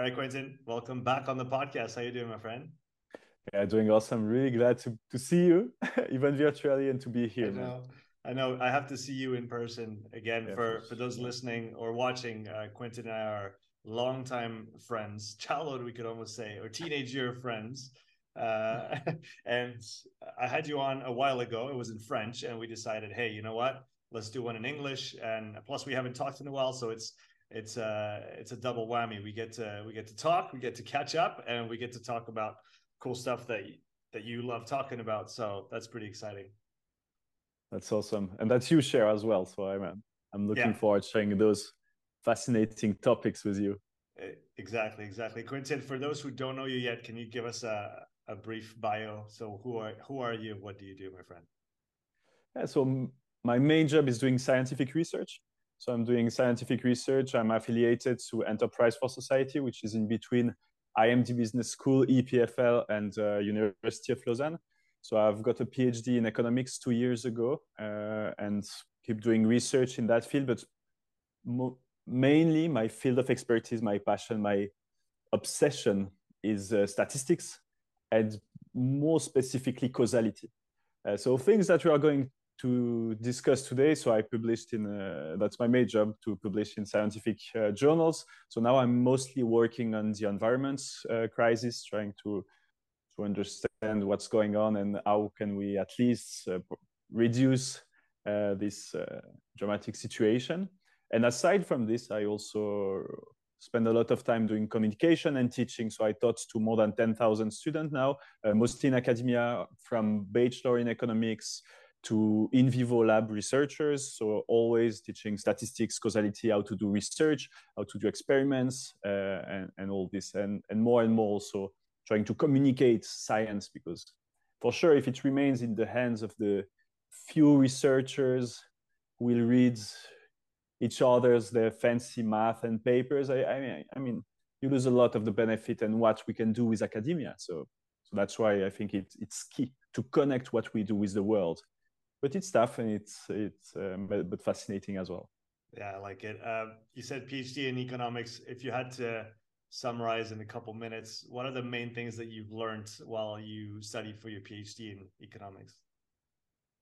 All right, Quentin, welcome back on the podcast. How you doing, my friend? Yeah, doing awesome. Really glad to, to see you, even virtually, and to be here. I know. I know. I have to see you in person again. Yeah, for for those listening or watching, uh, Quentin and I are longtime friends, childhood we could almost say, or teenage year friends. Uh, and I had you on a while ago. It was in French, and we decided, hey, you know what? Let's do one in English. And plus, we haven't talked in a while, so it's it's a uh, it's a double whammy. We get to we get to talk, we get to catch up, and we get to talk about cool stuff that that you love talking about. So that's pretty exciting. That's awesome, and that's you share as well. So I'm I'm looking yeah. forward to sharing those fascinating topics with you. Exactly, exactly. Quentin, for those who don't know you yet, can you give us a, a brief bio? So who are who are you? What do you do, my friend? Yeah, so my main job is doing scientific research. So I'm doing scientific research. I'm affiliated to Enterprise for Society, which is in between IMD Business School, EPFL, and uh, University of Lausanne. So I've got a PhD in economics two years ago, uh, and keep doing research in that field. But mo- mainly, my field of expertise, my passion, my obsession is uh, statistics, and more specifically causality. Uh, so things that we are going to discuss today. So I published in, uh, that's my main job to publish in scientific uh, journals. So now I'm mostly working on the environment uh, crisis, trying to, to understand what's going on and how can we at least uh, reduce uh, this uh, dramatic situation. And aside from this, I also spend a lot of time doing communication and teaching. So I taught to more than 10,000 students now, mostly in academia, from bachelor in economics to in vivo lab researchers. So always teaching statistics, causality, how to do research, how to do experiments, uh, and, and all this, and, and more and more also trying to communicate science because for sure, if it remains in the hands of the few researchers who will read each other's their fancy math and papers, I, I mean, I mean, you lose a lot of the benefit and what we can do with academia. So, so that's why I think it, it's key to connect what we do with the world but it's tough and it's it's um, but, fascinating as well. Yeah, I like it. Um, you said PhD in economics. If you had to summarize in a couple minutes, what are the main things that you've learned while you studied for your PhD in economics?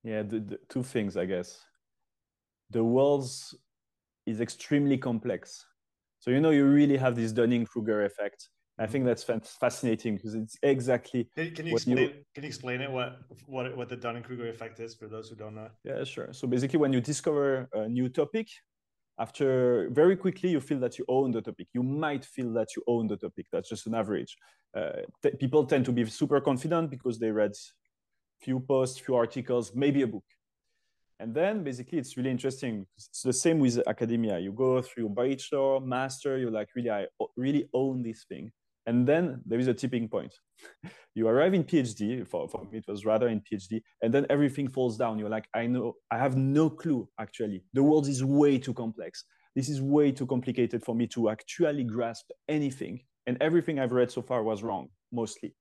Yeah, the, the two things, I guess. The world is extremely complex. So you know you really have this Dunning-Kruger effect I think that's fascinating because it's exactly. Can, can you explain? You, can you explain it? What what what the Dunning Kruger effect is for those who don't know? Yeah, sure. So basically, when you discover a new topic, after very quickly you feel that you own the topic. You might feel that you own the topic. That's just an average. Uh, people tend to be super confident because they read few posts, few articles, maybe a book. And then basically it's really interesting. It's the same with academia. You go through your bachelor, master, you're like, really, I really own this thing. And then there is a tipping point. you arrive in PhD, for, for me, it was rather in PhD, and then everything falls down. You're like, I know, I have no clue, actually. The world is way too complex. This is way too complicated for me to actually grasp anything. And everything I've read so far was wrong, mostly.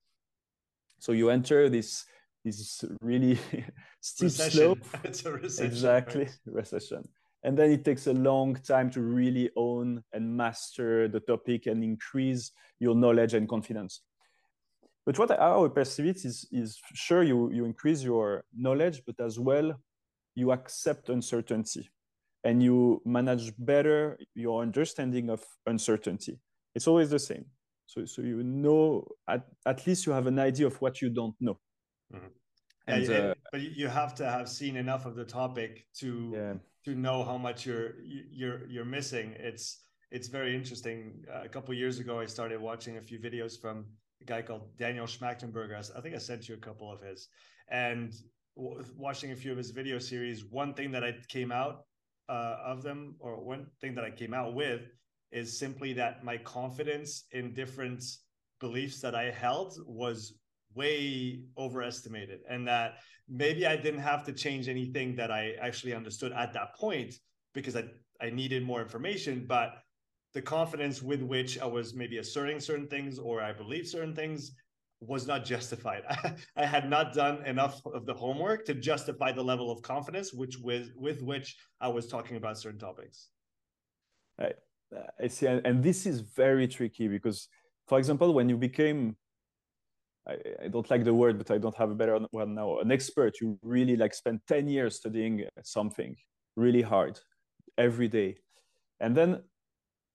So you enter this this really steep recession. slope. it's a recession. Exactly, right? recession and then it takes a long time to really own and master the topic and increase your knowledge and confidence. But what I, I perceive it is, is sure you, you increase your knowledge but as well you accept uncertainty. And you manage better your understanding of uncertainty. It's always the same. So, so you know at, at least you have an idea of what you don't know. Mm-hmm. And, yeah, uh, but you have to have seen enough of the topic to yeah to know how much you're you're you're missing. It's it's very interesting. Uh, a couple years ago, I started watching a few videos from a guy called Daniel Schmachtenberger. I think I sent you a couple of his, and w- watching a few of his video series. One thing that I came out uh, of them, or one thing that I came out with, is simply that my confidence in different beliefs that I held was way overestimated and that maybe I didn't have to change anything that I actually understood at that point because I, I needed more information, but the confidence with which I was maybe asserting certain things or I believe certain things was not justified. I had not done enough of the homework to justify the level of confidence which with with which I was talking about certain topics. I, I see, and, and this is very tricky because, for example, when you became I, I, don't like the word, but I don't have a better one now. An expert, you really like spend 10 years studying something really hard every day. And then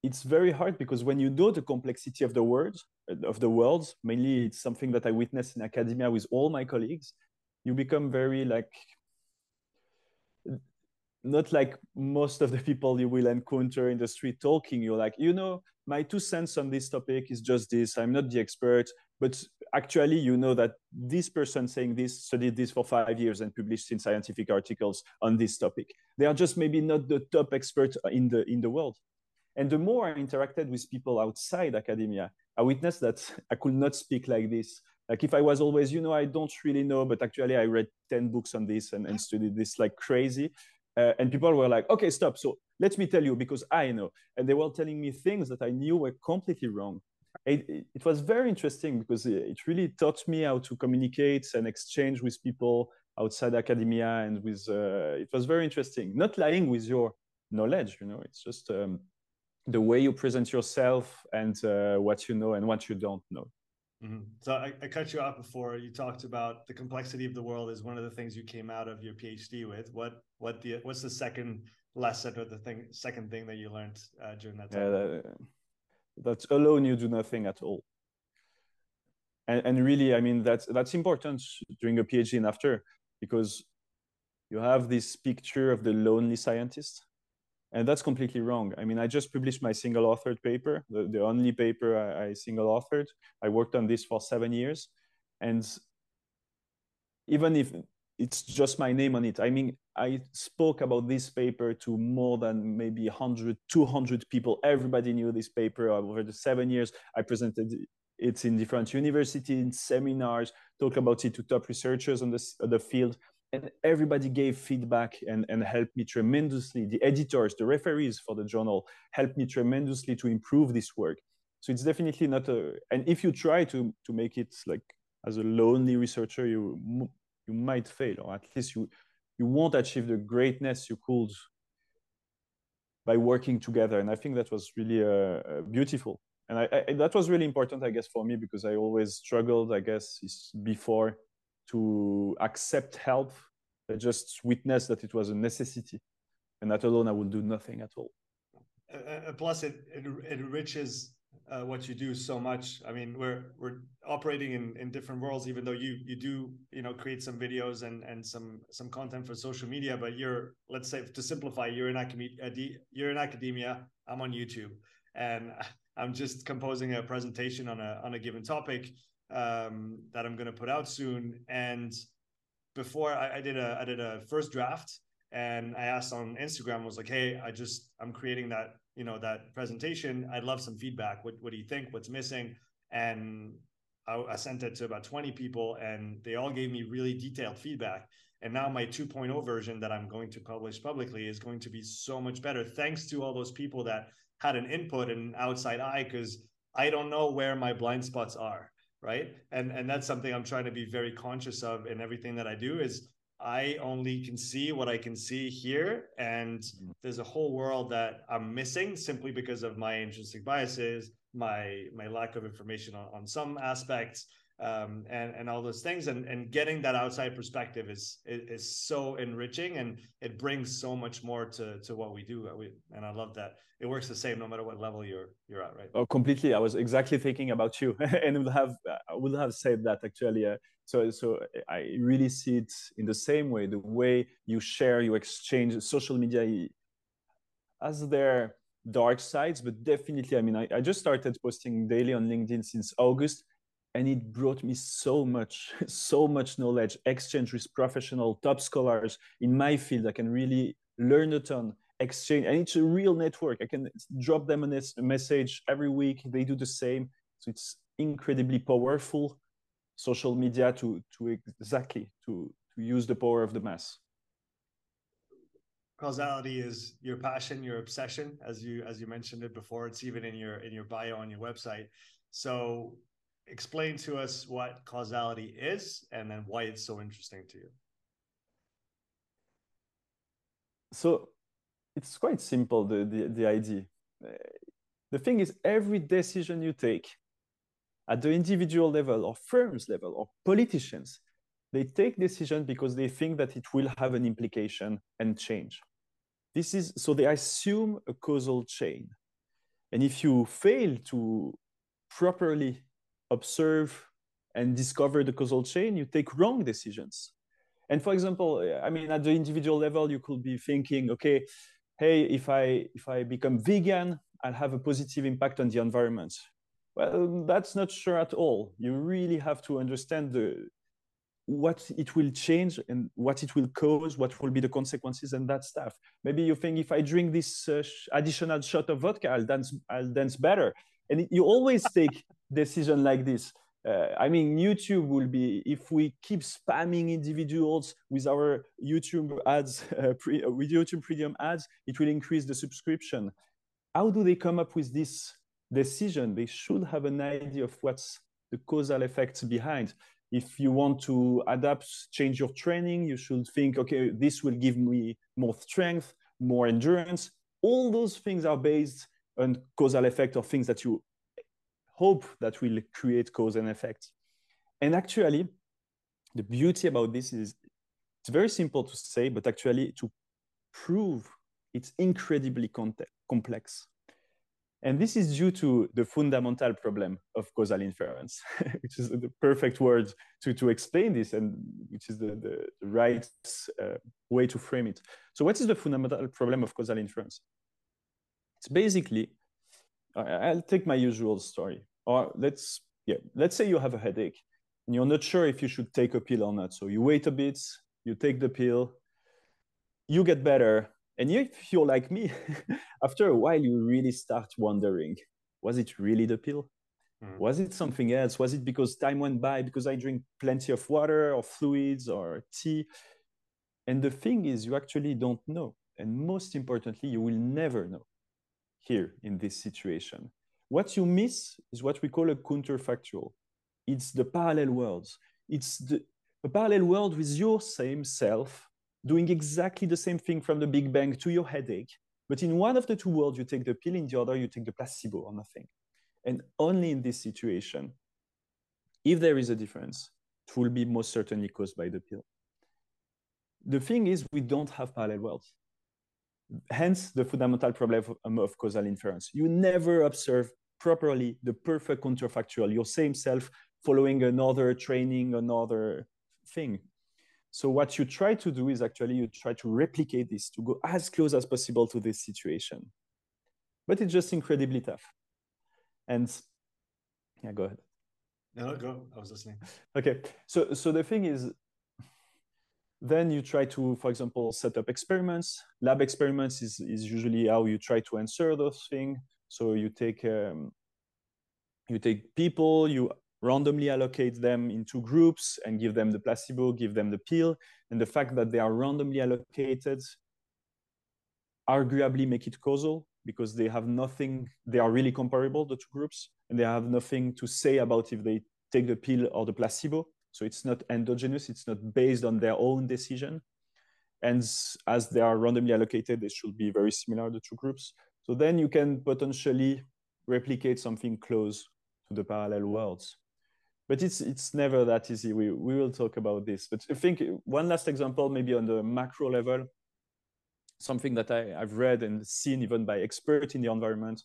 it's very hard because when you know the complexity of the world, of the world, mainly it's something that I witness in academia with all my colleagues, you become very like not like most of the people you will encounter in the street talking you're like you know my two cents on this topic is just this i'm not the expert but actually you know that this person saying this studied this for five years and published in scientific articles on this topic they are just maybe not the top expert in the in the world and the more i interacted with people outside academia i witnessed that i could not speak like this like if i was always you know i don't really know but actually i read 10 books on this and, and studied this like crazy uh, and people were like, okay, stop. So let me tell you because I know. And they were telling me things that I knew were completely wrong. It, it, was very interesting because it really taught me how to communicate and exchange with people outside academia and with uh, it was very interesting not lying with your knowledge you know it's just um, the way you present yourself and uh, what you know and what you don't know Mm-hmm. So I, I, cut you off before you talked about the complexity of the world is one of the things you came out of your PhD with. What what the what's the second lesson or the thing second thing that you learned uh, during that time? Yeah, that, that alone you do nothing at all. And, and really, I mean that's that's important during a PhD and after because you have this picture of the lonely scientist and that's completely wrong. I mean, I just published my single authored paper, the, the only paper I, I single authored. I worked on this for seven years. And even if it's just my name on it, I mean, I spoke about this paper to more than maybe 100, 200 people. Everybody knew this paper over the seven years. I presented it in different universities, seminars, talk about it to top researchers on the, the field and everybody gave feedback and, and helped me tremendously. The editors, the referees for the journal helped me tremendously to improve this work. So it's definitely not a, and if you try to, to make it like as a lonely researcher, you, you might fail, or at least you, you won't achieve the greatness you could by working together. And I think that was really uh, uh beautiful. And I, I, that was really important, I guess, for me, because I always struggled, I guess, before to accept help. I just witnessed that it was a necessity, and that alone I will do nothing at all. Uh, plus, it, it, it enriches uh, what you do so much. I mean, we're we're operating in, in different worlds, even though you you do you know create some videos and and some some content for social media. But you're let's say to simplify, you're in academia. You're in academia. I'm on YouTube, and I'm just composing a presentation on a on a given topic um, that I'm going to put out soon. And before I, I, did a I did a first draft, and I asked on Instagram, was like, "Hey, I just I'm creating that you know that presentation. I'd love some feedback. What what do you think? What's missing?" And I, I sent it to about 20 people, and they all gave me really detailed feedback. And now my 2.0 version that I'm going to publish publicly is going to be so much better, thanks to all those people that had an input and outside eye, because I don't know where my blind spots are right and and that's something i'm trying to be very conscious of in everything that i do is i only can see what i can see here and mm-hmm. there's a whole world that i'm missing simply because of my intrinsic biases my my lack of information on, on some aspects um, and and all those things. And and getting that outside perspective is, is, is so enriching and it brings so much more to to what we do. We, and I love that. It works the same no matter what level you're you're at right? Oh completely. I was exactly thinking about you and would have I would have said that actually. Uh, so so I really see it in the same way the way you share you exchange social media as their dark sides. But definitely I mean I, I just started posting daily on LinkedIn since August and it brought me so much so much knowledge. Exchange with professional top scholars in my field. I can really learn a ton. Exchange and it's a real network. I can drop them a message every week. They do the same. So it's incredibly powerful social media to to exactly to to use the power of the mass. Causality is your passion your obsession as you as you mentioned it before. It's even in your in your bio on your website. So explain to us what causality is and then why it's so interesting to you. So it's quite simple, the, the, the idea. the thing is, every decision you take at the individual level or firms level or politicians, they take decisions because they think that it will have an implication and change. This is so they assume a causal chain. And if you fail to properly observe and discover the causal chain, you take wrong decisions. And for example, I mean, at the individual level, you could be thinking, okay, hey, if I if I become vegan, I'll have a positive impact on the environment. Well, that's not sure at all. You really have to understand the what it will change and what it will cause, what will be the consequences and that stuff. Maybe you think if I drink this uh, additional shot of vodka, I'll dance, I'll dance better. And you always take decision like this. Uh, I mean, YouTube will be if we keep spamming individuals with our YouTube ads, uh, pre, uh, with YouTube Premium ads, it will increase the subscription. How do they come up with this decision? They should have an idea of what's the causal effects behind if you want to adapt, change your training, you should think, okay, this will give me more strength, more endurance. All those things are based on causal effect of things that you hope that will create cause and effect. And actually, the beauty about this is it's very simple to say, but actually to prove it's incredibly complex. And this is due to the fundamental problem of causal inference, which is the perfect word to, to explain this and which is the, the, right uh, way to frame it. So what is the fundamental problem of causal inference? It's basically, I'll take my usual story. Or let's, yeah, let's say you have a headache and you're not sure if you should take a pill or not. So you wait a bit, you take the pill, you get better, and if you're like me, after a while, you really start wondering was it really the pill? Mm. Was it something else? Was it because time went by, because I drink plenty of water or fluids or tea? And the thing is, you actually don't know. And most importantly, you will never know here in this situation. What you miss is what we call a counterfactual. It's the parallel worlds. It's the a parallel world with your same self doing exactly the same thing from the Big Bang to your headache. But in one of the two worlds, you take the pill, in the other, you take the placebo or nothing. And only in this situation, if there is a difference, it will be most certainly caused by the pill. The thing is, we don't have parallel worlds. Hence, the fundamental problem of, um, of causal inference. You never observe properly the perfect counterfactual, your same self following another training, another thing. So what you try to do is actually you try to replicate this to go as close as possible to this situation. But it's just incredibly tough. And yeah, go ahead. No, go. I was listening. Okay. So so the thing is then you try to, for example, set up experiments. Lab experiments is, is usually how you try to answer those things. So you take um, you take people, you randomly allocate them into groups and give them the placebo, give them the pill. And the fact that they are randomly allocated arguably make it causal because they have nothing, they are really comparable, the two groups, and they have nothing to say about if they take the pill or the placebo. So it's not endogenous, it's not based on their own decision. And as they are randomly allocated, they should be very similar, the two groups. So then you can potentially replicate something close to the parallel worlds but it's it's never that easy. We we will talk about this. But I think one last example, maybe on the macro level, something that I, I've read and seen even by expert in the environment,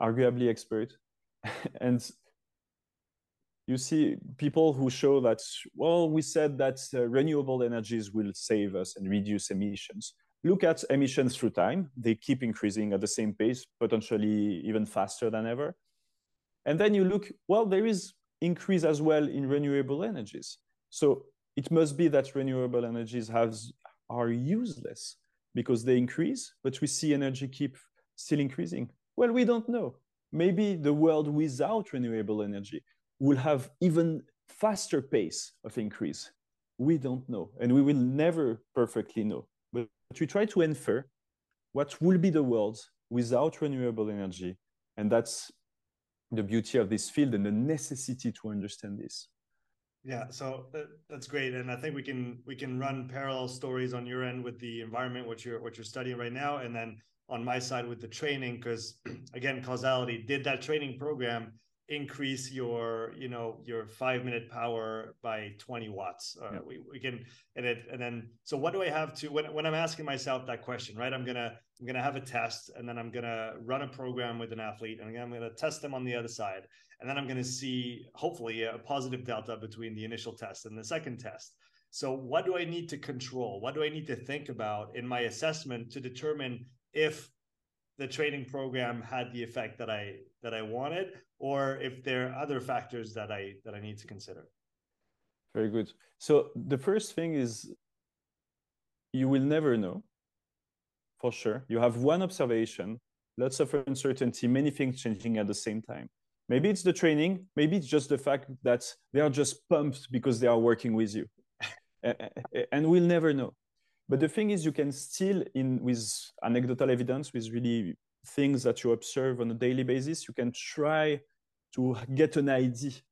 arguably expert, and you see people who show that well we said that uh, renewable energies will save us and reduce emissions look at emissions through time they keep increasing at the same pace potentially even faster than ever and then you look well there is increase as well in renewable energies. So it must be that renewable energies have, are useless because they increase, but we see energy keep still increasing. Well, we don't know. Maybe the world without renewable energy will have even faster pace of increase. We don't know, and we will never perfectly know. But we try to infer what will be the world without renewable energy, and that's the beauty of this field and the necessity to understand this. Yeah, so uh, that's great, and I think we can we can run parallel stories on your end with the environment what you're what you're studying right now, and then on my side with the training because again causality did that training program increase your you know your five minute power by 20 watts. Uh, yeah. we, we can and it and then so what do i have to when, when i'm asking myself that question right i'm gonna i'm gonna have a test and then i'm gonna run a program with an athlete and i'm gonna test them on the other side and then i'm gonna see hopefully a positive delta between the initial test and the second test. So what do i need to control? What do i need to think about in my assessment to determine if the training program had the effect that I that I wanted, or if there are other factors that I that I need to consider. Very good. So the first thing is you will never know for sure. You have one observation, lots of uncertainty, many things changing at the same time. Maybe it's the training, maybe it's just the fact that they are just pumped because they are working with you. and we'll never know. But the thing is, you can still, in with anecdotal evidence, with really things that you observe on a daily basis, you can try to get an ID.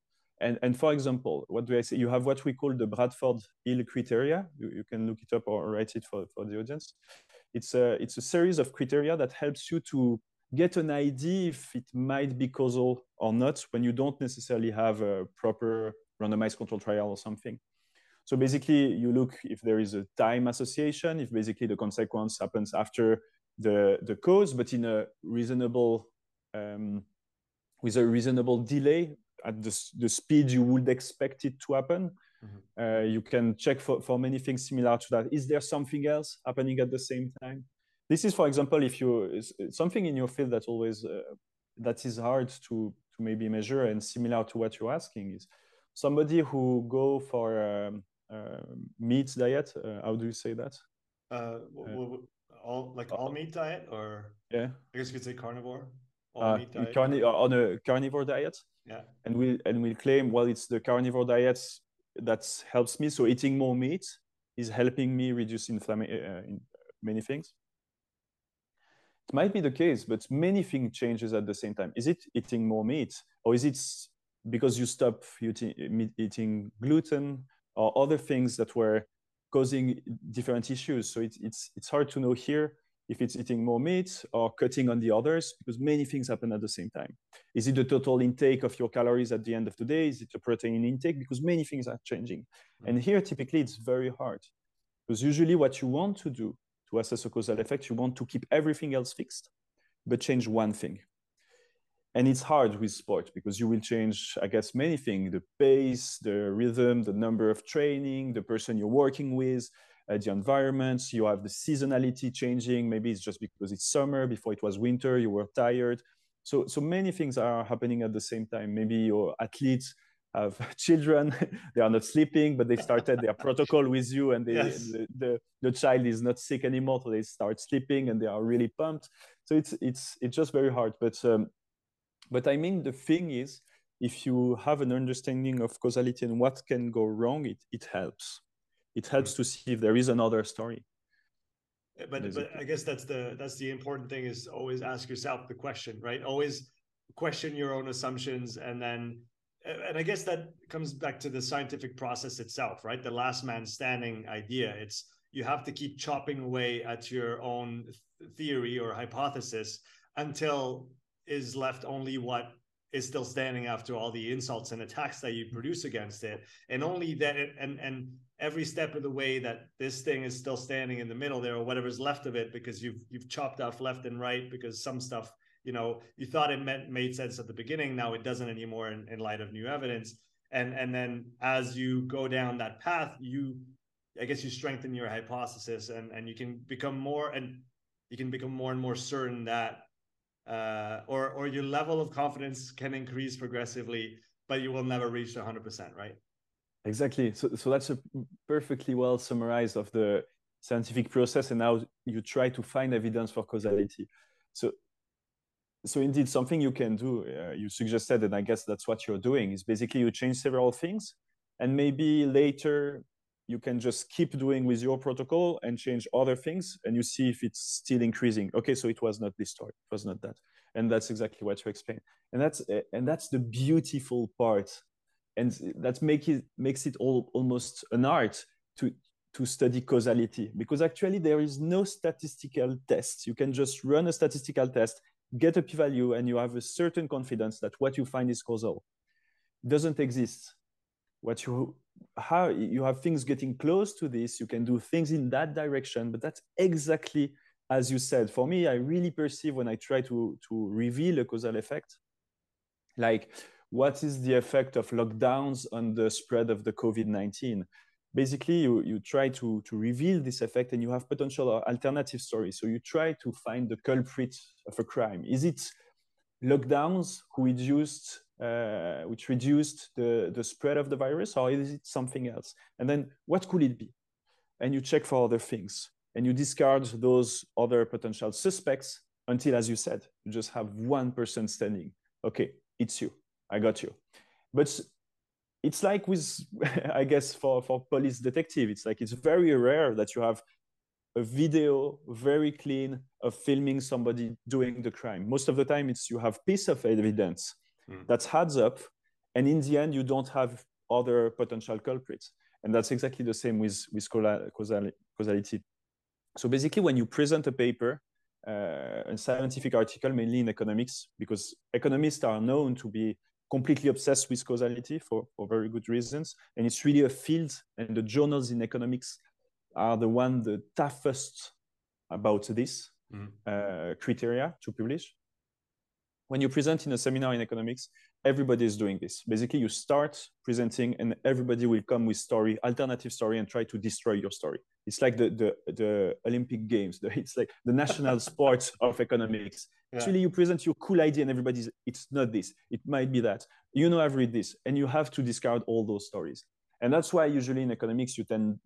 And, and for example, what do I say? You have what we call the Bradford Hill criteria. You, you can look it up or write it for, for the audience. It's a, it's a series of criteria that helps you to get an idea if it might be causal or not when you don't necessarily have a proper randomized control trial or something. So basically, you look if there is a time association, if basically the consequence happens after the, the cause, but in a reasonable, um, with a reasonable delay at the, the speed you would expect it to happen. Mm-hmm. Uh, you can check for, for many things similar to that. Is there something else happening at the same time? This is, for example, if you something in your field that always uh, that is hard to to maybe measure and similar to what you're asking is somebody who go for um, uh, meat diet. Uh, how do you say that? Uh, all like all meat diet, or yeah, I guess you could say carnivore. Uh, diet. Carni- uh, on a carnivore diet. Yeah, and we and we claim well, it's the carnivore diet that helps me. So eating more meat is helping me reduce inflammation uh, uh, in many things. It might be the case, but many things changes at the same time. Is it eating more meat, or is it because you stop eating, eating gluten, or other things that were causing different issues. So it, it's, it's hard to know here if it's eating more meat or cutting on the others because many things happen at the same time. Is it the total intake of your calories at the end of the day? Is it the protein intake? Because many things are changing. Mm-hmm. And here, typically, it's very hard because usually what you want to do to assess a causal effect, you want to keep everything else fixed, but change one thing and it's hard with sport because you will change i guess many things the pace the rhythm the number of training the person you're working with uh, the environments. you have the seasonality changing maybe it's just because it's summer before it was winter you were tired so so many things are happening at the same time maybe your athletes have children they are not sleeping but they started their protocol with you and they, yes. the, the, the child is not sick anymore so they start sleeping and they are really pumped so it's it's it's just very hard but um, but I mean, the thing is, if you have an understanding of causality and what can go wrong, it, it helps. It helps to see if there is another story. But but I guess that's the that's the important thing is always ask yourself the question, right? Always question your own assumptions and then and I guess that comes back to the scientific process itself, right? The last man standing idea. It's you have to keep chopping away at your own theory or hypothesis until is left only what is still standing after all the insults and attacks that you produce against it and only that and and every step of the way that this thing is still standing in the middle there or whatever's left of it because you've you've chopped off left and right because some stuff you know you thought it meant made sense at the beginning now it doesn't anymore in, in light of new evidence and and then as you go down that path you i guess you strengthen your hypothesis and and you can become more and you can become more and more certain that uh, or or your level of confidence can increase progressively, but you will never reach 100%, right? Exactly. So so that's a perfectly well summarized of the scientific process, and how you try to find evidence for causality. So so indeed, something you can do. Uh, you suggested, and I guess that's what you're doing. Is basically you change several things, and maybe later you can just keep doing with your protocol and change other things and you see if it's still increasing okay so it was not this story it was not that and that's exactly what you explained and that's and that's the beautiful part and that make it makes it all almost an art to to study causality. Because actually there is no statistical test. You can just run a statistical test get a p-value and you have a certain confidence that what you find is causal. It doesn't exist. What you how you have things getting close to this you can do things in that direction but that's exactly as you said. For me i really perceive when i try to to reveal a causal effect like what is the effect of lockdowns on the spread of the covid-19 basically you, you try to, to reveal this effect and you have potential alternative stories so you try to find the culprit of a crime is it lockdowns who reduced uh, which reduced the, the spread of the virus, or is it something else? And then what could it be? And you check for other things and you discard those other potential suspects until, as you said, you just have one person standing. Okay, it's you. I got you. But it's like with, I guess, for, for police detective, it's like it's very rare that you have a video very clean of filming somebody doing the crime. Most of the time, it's you have piece of evidence mm. that adds up. And in the end, you don't have other potential culprits. And that's exactly the same with, with causality. So basically, when you present a paper, uh, a scientific article, mainly in economics, because economists are known to be completely obsessed with causality for, for very good reasons. And it's really a field, and the journals in economics are the one the toughest about this mm. uh, criteria to publish when you present in a seminar in economics, everybody is doing this. Basically, you start presenting and everybody will come with story, alternative story, and try to destroy your story. It's like the the, the Olympic Games. The, it's like the national sports of economics. Yeah. Actually, you present your cool idea and everybody's, it's not this. It might be that. You know, I've read this. And you have to discard all those stories. And that's why usually in economics, you tend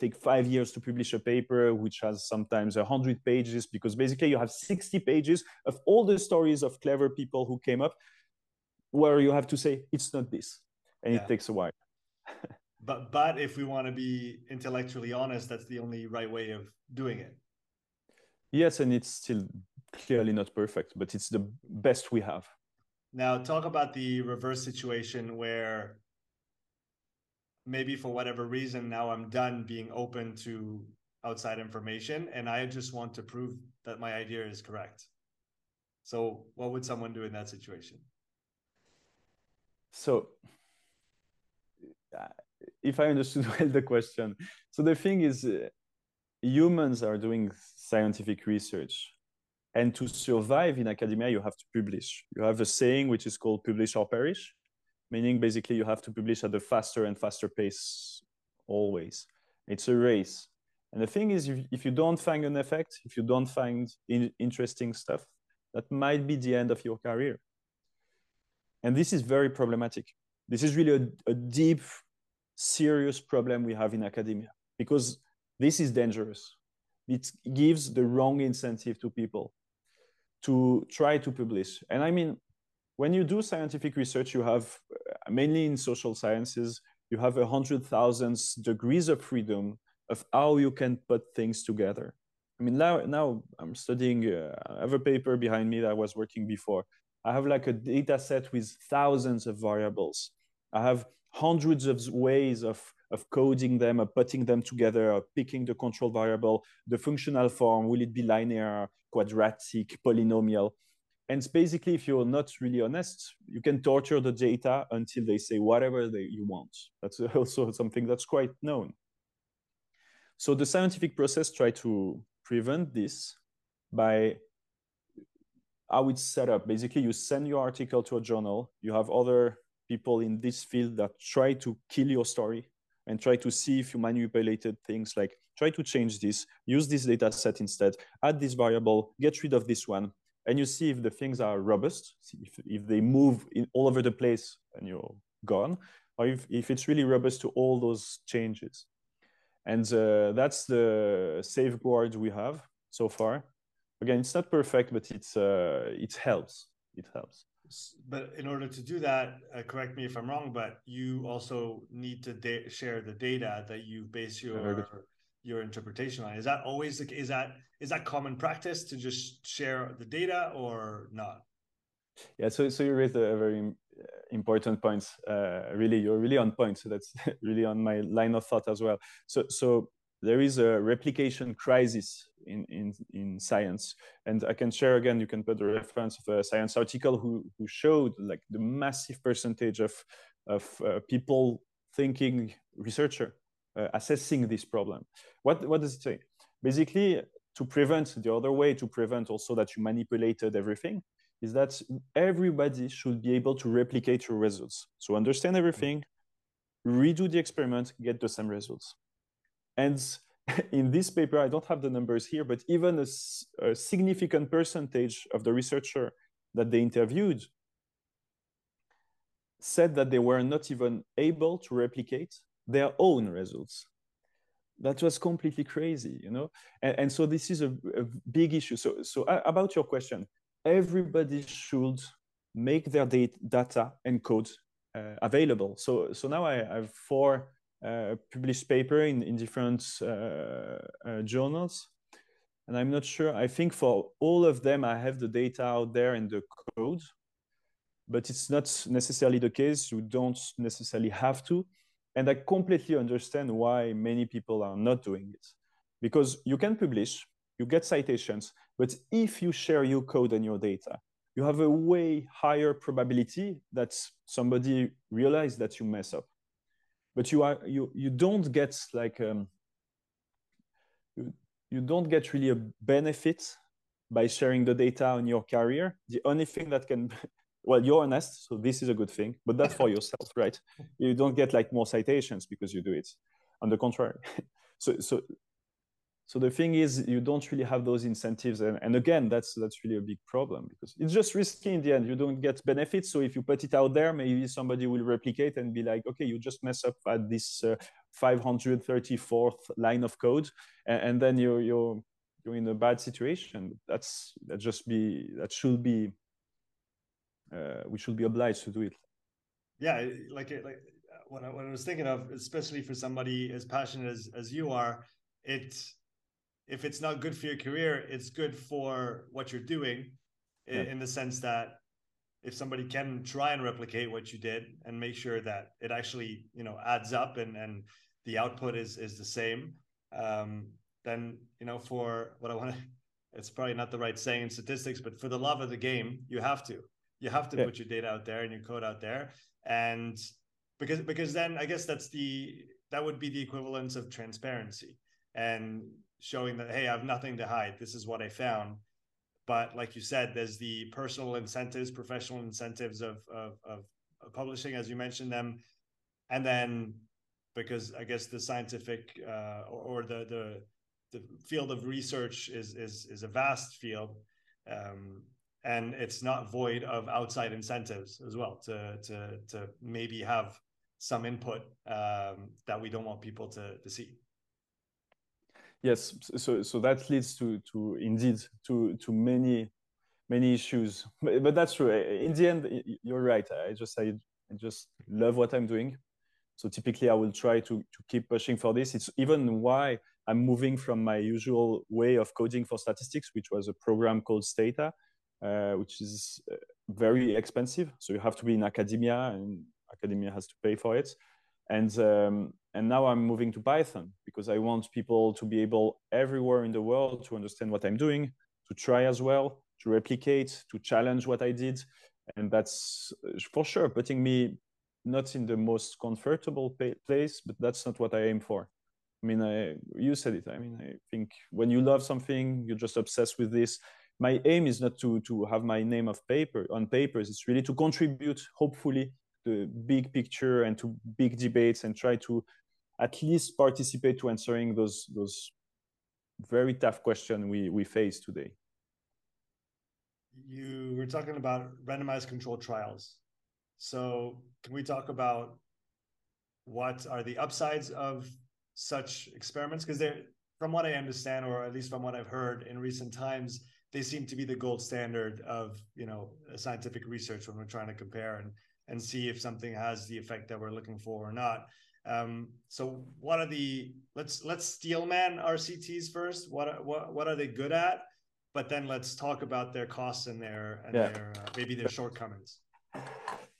take five years to publish a paper which has sometimes 100 pages because basically you have 60 pages of all the stories of clever people who came up where you have to say it's not this and yeah. it takes a while. But but if we want to be intellectually honest that's the only right way of doing it. Yes and it's still clearly not perfect but it's the best we have. Now talk about the reverse situation where maybe for whatever reason now i'm done being open to outside information and i just want to prove that my idea is correct. So what would someone do in that situation so uh, if i understood well the question so the thing is uh, humans are doing scientific research and to survive in academia you have to publish you have a saying which is called publish or perish meaning basically you have to publish at a faster and faster pace always. It's a race. And the thing is, if, if you don't find an effect, if you don't find in, interesting stuff, that might be the end of your career. And this is very problematic. This is really a, a deep, serious problem we have in academia because this is dangerous. It gives the wrong incentive to people to try to publish. And I mean, when you do scientific research, you have uh, mainly in social sciences, you have a hundred thousand degrees of freedom of how you can put things together. I mean, now, now I'm studying, uh, I have a paper behind me that I was working before. I have like a data set with thousands of variables. I have hundreds of ways of, of coding them, of putting them together, of picking the control variable, the functional form, will it be linear, quadratic, polynomial? And basically, if you're not really honest, you can torture the data until they say whatever they, you want. That's also something that's quite known. So the scientific process try to prevent this by how it's set up. Basically, you send your article to a journal. You have other people in this field that try to kill your story and try to see if you manipulated things like try to change this, use this data set instead, add this variable, get rid of this one, and you see if the things are robust, if, if they move in, all over the place and you're gone, or if, if it's really robust to all those changes. And uh, that's the safeguard we have so far. Again, it's not perfect, but it's uh, it helps. It helps. But in order to do that, uh, correct me if I'm wrong, but you also need to share the data that you base your your interpretation on. Is that always the is that is that common practice to just share the data or not? Yeah, so so you raised a very uh, important point. Uh, really, you're really on point. So that's really on my line of thought as well. So so there is a replication crisis in, in, in science. And I can share again, you can put the reference of a science article who, who showed like the massive percentage of, of uh, people thinking researcher uh, assessing this problem. What, what does it say? Basically, to prevent the other way, to prevent also that you manipulated everything, is that everybody should be able to replicate your results. So understand everything, redo the experiment, get the same results. And in this paper, I don't have the numbers here, but even a, a significant percentage of the researcher that they interviewed said that they were not even able to replicate their own results. That was completely crazy, you know. And, and so this is a, a, big issue. So, so about your question, everybody should make their data and code uh, available. So, so now I have four uh, published paper in, in different uh, uh, journals. And I'm not sure, I think for all of them, I have the data out there in the code, but it's not necessarily the case. You don't necessarily have to. And I completely understand why many people are not doing it. Because you can publish, you get citations, but if you share your code and your data, you have a way higher probability that somebody realize that you mess up but you are you you don't get like um, you, you don't get really a benefit by sharing the data on your career. The only thing that can well, you're honest, so this is a good thing, but that's for yourself, right? You don't get like more citations because you do it. On the contrary. so so so the thing is you don't really have those incentives. And, and again that's that's really a big problem because it's just risky in the end. You don't get benefits. So if you put it out there maybe somebody will replicate and be like okay you just mess up at this uh, 534th line of code and, and, then you're you're you're in a bad situation. That's that just be that should be uh, we should be obliged to do it. Yeah like like what I, what I was thinking of especially for somebody as passionate as as you are it's if it's not good for your career, it's good for what you're doing yeah. in, the sense that if somebody can try and replicate what you did and make sure that it actually, you know, adds up and, and the output is, is the same, um, then, you know, for what I want to, it's probably not the right saying in statistics, but for the love of the game, you have to, you have to yeah. put your data out there and your code out there. And because, because then I guess that's the, that would be the equivalence of transparency and showing that hey i have nothing to hide. This is what i found. But like you said there's the personal incentives professional incentives of of, of, publishing as you mentioned them. And then because i guess the scientific uh, or, or, the the the field of research is is is a vast field um, and it's not void of outside incentives as well to to to maybe have some input um, that we don't want people to to see yes so so that leads to to indeed to to many many issues. But, but that's true. In the end you're right. I just I, I just love what i'm doing. So typically i will try to to keep pushing for this. It's even why i'm moving from my usual way of coding for statistics which was a program called stata uh, which is uh, very expensive. So you have to be in academia and academia has to pay for it. And um, and now i'm moving to python because i want people to be able everywhere in the world to understand what i'm doing to try as well to replicate to challenge what i did. And that's uh, for sure putting me not in the most comfortable place but that's not what i aim for. I mean I, you said it. I mean i think when you love something you're just obsessed with this. My aim is not to to have my name of paper on papers. It's really to contribute hopefully the big picture and to big debates and try to at least participate to answering those those very tough question we we face today. You were talking about randomized controlled trials. So can we talk about what are the upsides of such experiments? Because they're from what i understand or at least from what i've heard in recent times they seem to be the gold standard of you know scientific research when we're trying to compare and and see if something has the effect that we're looking for or not. Um, so what are the let's let's steelman RCTs first. What what what are they good at? but then let's talk about their costs and their and yeah. their uh, maybe their shortcomings.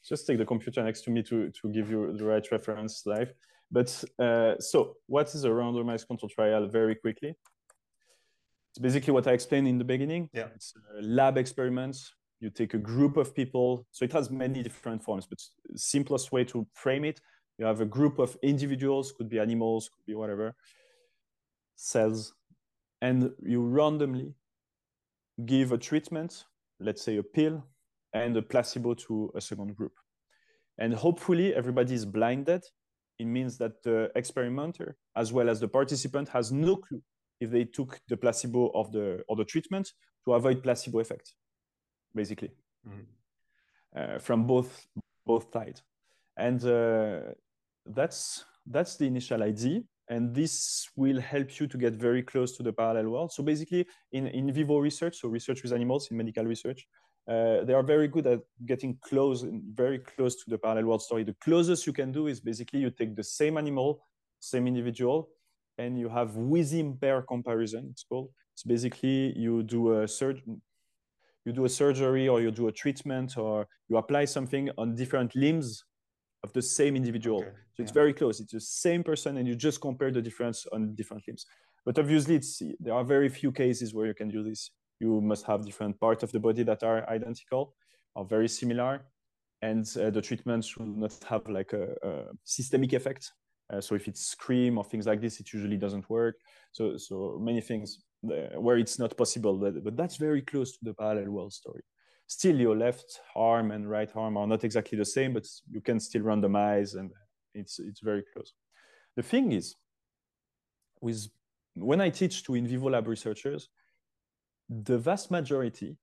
Just take the computer next to me to to give you the right reference live. But uh, so, what is a randomized control trial? Very quickly, it's basically what I explained in the beginning. Yeah, it's a lab experiments. You take a group of people. So it has many different forms, but simplest way to frame it, you have a group of individuals, could be animals, could be whatever, cells, and you randomly give a treatment, let's say a pill, and a placebo to a second group. And hopefully everybody is blinded. It means that the experimenter, as well as the participant, has no clue if they took the placebo of the or the treatment to avoid placebo effect, basically, mm-hmm. uh, from both both sides. And uh, that's that's the initial ID. and this will help you to get very close to the parallel world. So basically, in in vivo research, so research with animals in medical research, uh, they are very good at getting close, very close to the parallel world story. The closest you can do is basically you take the same animal, same individual, and you have within pair comparison. It's called. It's basically you do a surgery, you do a surgery or you do a treatment or you apply something on different limbs of the same individual. Okay. So it's very close. It's the same person, and you just compare the difference on different limbs. But obviously, it's there are very few cases where you can do this. You must have different parts of the body that are identical or very similar, and uh, the treatment should not have like a, a systemic effect. Uh, so if it's scream or things like this, it usually doesn't work. So so many things uh, where it's not possible, but, but that's very close to the parallel world story. Still, your left arm and right arm are not exactly the same, but you can still randomize, and it's it's very close. The thing is, with when I teach to in vivo lab researchers, the vast majority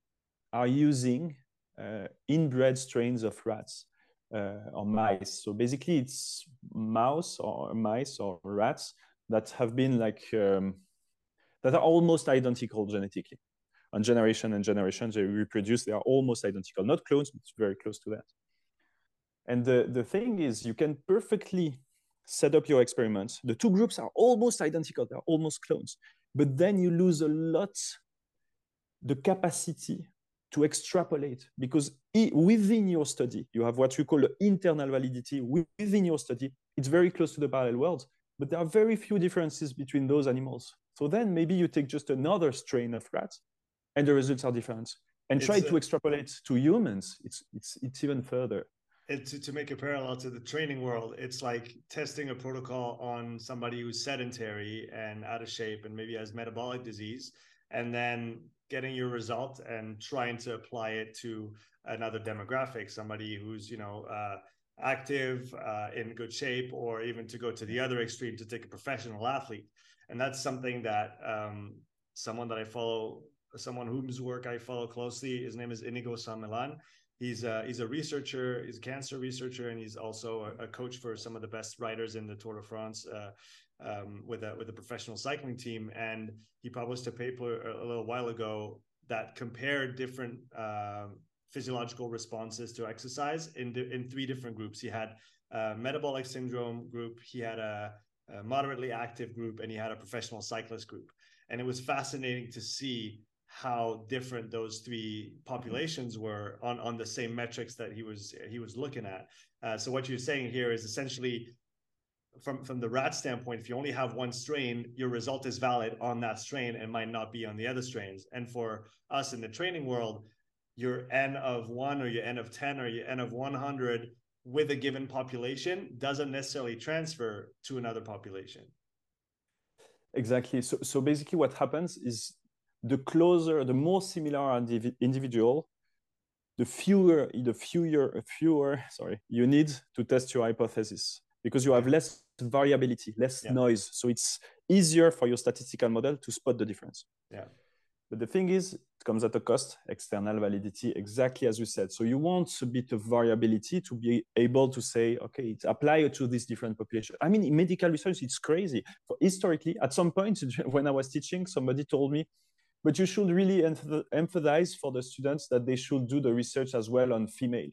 are using uh, inbred strains of rats uh, or mice. So basically, it's mouse or mice or rats that have been like um, that are almost identical genetically on generation and generation, they reproduce, they are almost identical, not clones, but very close to that. And the, the thing is, you can perfectly set up your experiments. The two groups are almost identical, they're almost clones, but then you lose a lot the capacity to extrapolate because within your study, you have what we call internal validity within your study. It's very close to the parallel world, but there are very few differences between those animals. So then maybe you take just another strain of rats and the results are different. And it's try to extrapolate to humans, it's it's it's even further. It, to, to make a parallel to the training world, it's like testing a protocol on somebody who's sedentary and out of shape and maybe has metabolic disease, and then getting your result and trying to apply it to another demographic, somebody who's you know uh, active, uh, in good shape, or even to go to the other extreme to take a professional athlete. And that's something that um, someone that I follow someone whose work I follow closely. His name is Inigo San Millán. He's a, he's a researcher, he's a cancer researcher, and he's also a, a coach for some of the best riders in the Tour de France uh, um, with a with a professional cycling team. And he published a paper a little while ago that compared different uh, physiological responses to exercise in in three different groups. He had a metabolic syndrome group, he had a, a moderately active group, and he had a professional cyclist group. And it was fascinating to see how different those three populations were on on the same metrics that he was he was looking at. Uh, so what you're saying here is essentially from from the rat standpoint, if you only have one strain, your result is valid on that strain and might not be on the other strains. And for us in the training world, your n of one or your n of ten or your n of one hundred with a given population doesn't necessarily transfer to another population. Exactly. So so basically, what happens is the closer, the more similar individual, the fewer, the fewer, fewer, sorry, you need to test your hypothesis because you have less variability, less yeah. noise. So it's easier for your statistical model to spot the difference. Yeah. But the thing is, it comes at a cost, external validity, exactly as you said. So you want a bit of variability to be able to say, okay, it's applied to this different population. I mean, in medical research, it's crazy. For historically, at some point when I was teaching, somebody told me, but you should really emphasize for the students that they should do the research as well on female.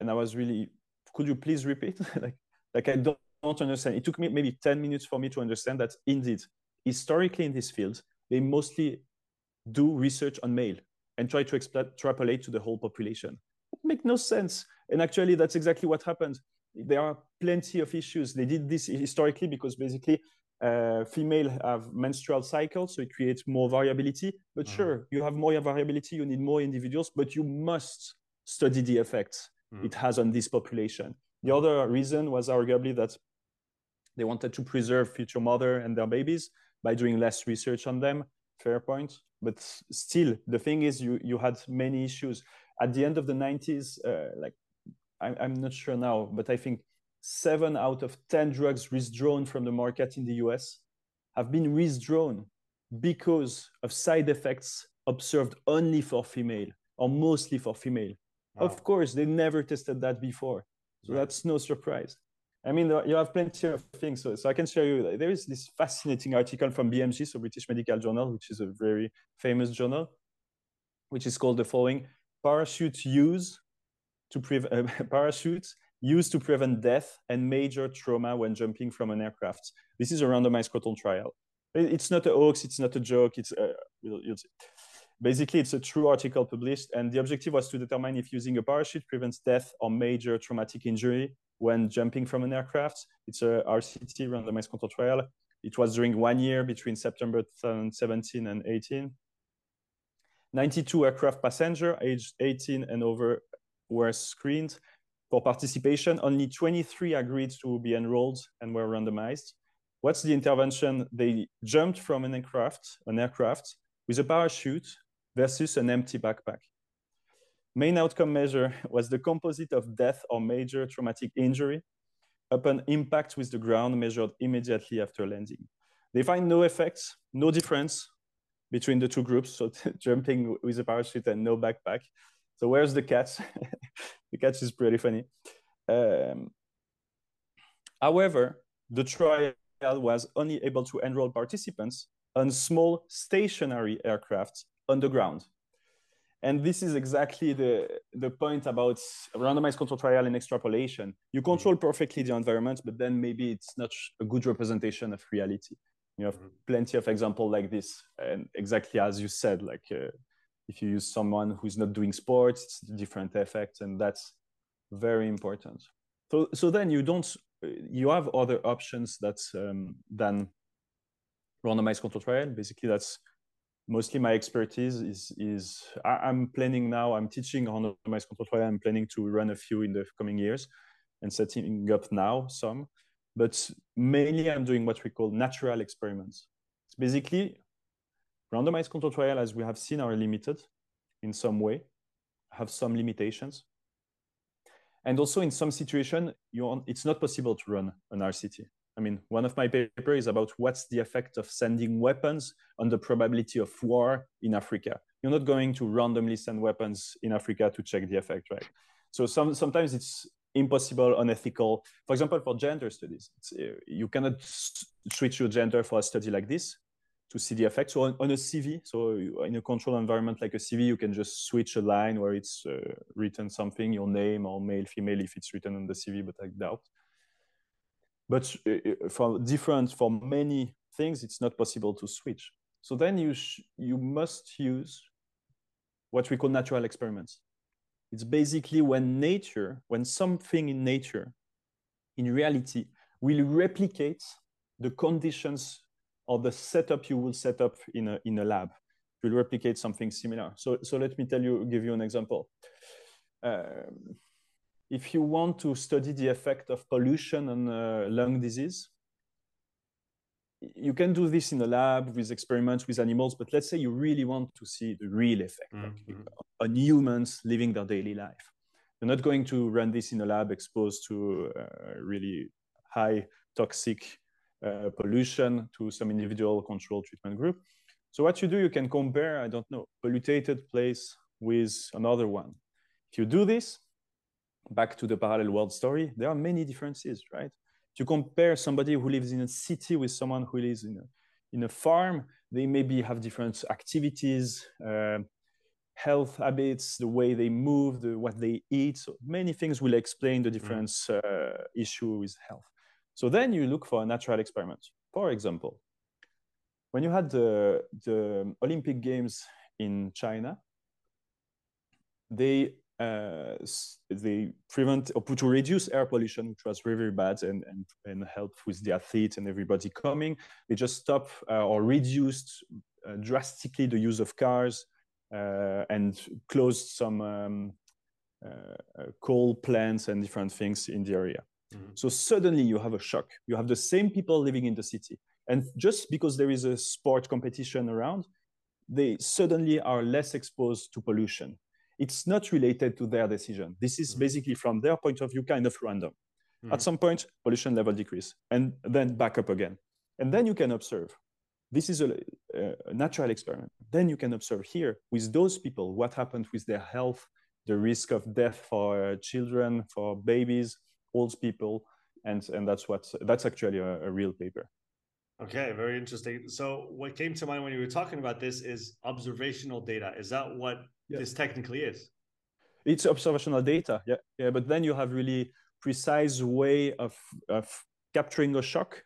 And I was really, could you please repeat? like, like I don't, don't understand. It took me maybe 10 minutes for me to understand that indeed, historically in this field, they mostly do research on male and try to extrapolate to the whole population. It makes no sense. And actually, that's exactly what happened. There are plenty of issues. They did this historically because basically uh, female have menstrual cycles, so it creates more variability. But mm-hmm. sure, you have more variability, you need more individuals, but you must study the effects mm-hmm. it has on this population. The other reason was arguably that they wanted to preserve future mother and their babies by doing less research on them. Fair point. But still, the thing is, you you had many issues at the end of the 90s. Uh, like, I, I'm not sure now, but I think seven out of 10 drugs withdrawn from the market in the US have been withdrawn because of side effects observed only for female or mostly for female. Wow. Of course, they never tested that before. So right. that's no surprise. I mean, you have plenty of things. So, so I can show you. There is this fascinating article from BMJ, so British Medical Journal, which is a very famous journal, which is called the following: parachute use to prevent uh, parachutes used to prevent death and major trauma when jumping from an aircraft. This is a randomized control trial. It's not a hoax. It's not a joke. It's uh, you'll, you'll basically it's a true article published, and the objective was to determine if using a parachute prevents death or major traumatic injury when jumping from an aircraft. It's a RCT randomized control trial. It was during one year between September 2017 and 18. 92 aircraft passenger aged 18 and over were screened for participation, only 23 agreed to be enrolled and were randomized. What's the intervention? They jumped from an aircraft, an aircraft with a parachute versus an empty backpack. Main outcome measure was the composite of death or major traumatic injury upon impact with the ground measured immediately after landing. They find no effects, no difference between the two groups, so jumping with a parachute and no backpack. So where's the catch? the catch is pretty funny. Um, however, the trial was only able to enroll participants on small stationary aircraft on the ground. And this is exactly the, the point about randomized control trial and extrapolation. You control mm-hmm. perfectly the environment, but then maybe it's not a good representation of reality. You have mm-hmm. plenty of examples like this. And exactly as you said, like uh, if you use someone who's not doing sports, it's different effects, and that's very important. So, so then you don't, you have other options that's um, than randomized control trial. Basically, that's mostly my expertise is is I, am planning now. I'm teaching randomized control trial. I'm planning to run a few in the coming years, and setting up now some. But mainly, I'm doing what we call natural experiments. It's basically Randomized control trial, as we have seen, are limited in some way, have some limitations. And also in some situation, it's not possible to run an RCT. I mean, one of my papers is about what's the effect of sending weapons on the probability of war in Africa. You're not going to randomly send weapons in Africa to check the effect, right? So some, sometimes it's impossible, unethical. For example, for gender studies, you cannot switch your gender for a study like this to see the effect. So on, on, a CV, so in a control environment like a CV, you can just switch a line where it's uh, written something, your name or male, female, if it's written on the CV, but I doubt. But uh, uh, for different, for many things, it's not possible to switch. So then you you must use what we call natural experiments. It's basically when nature, when something in nature, in reality, will replicate the conditions or the setup you will set up in a, in a lab will replicate something similar. So, so let me tell you, give you an example. Um, if you want to study the effect of pollution on uh, lung disease, you can do this in a lab with experiments with animals, but let's say you really want to see the real effect mm -hmm. on humans living their daily life. You're not going to run this in a lab exposed to uh, really high toxic uh, pollution to some individual control treatment group. So what you do, you can compare, I don't know, polluted place with another one. If you do this, back to the parallel world story, there are many differences, right? If you compare somebody who lives in a city with someone who lives in a, in a farm, they maybe have different activities, uh, health habits, the way they move, the, what they eat. So many things will explain the difference mm. uh, issue with health. So then you look for a natural experiment. For example, when you had the, the Olympic Games in China, they uh, they prevent or put to reduce air pollution, which was very, very bad and, and, and help with the athletes and everybody coming. They just stop uh, or reduced uh, drastically the use of cars uh, and closed some um, uh, coal plants and different things in the area. Mm-hmm. So suddenly you have a shock. You have the same people living in the city. And just because there is a sport competition around, they suddenly are less exposed to pollution it's not related to their decision. This is mm-hmm. basically from their point of view kind of random. Mm-hmm. At some point, pollution level decrease and then back up again. And then you can observe. This is a, a natural experiment. Then you can observe here with those people what happened with their health, the risk of death for children, for babies, old people, and and that's what that's actually a, a real paper. Okay, very interesting. So what came to mind when you were talking about this is observational data. Is that what yeah. this technically is? It's observational data, yeah, yeah. But then you have really precise way of of capturing a shock,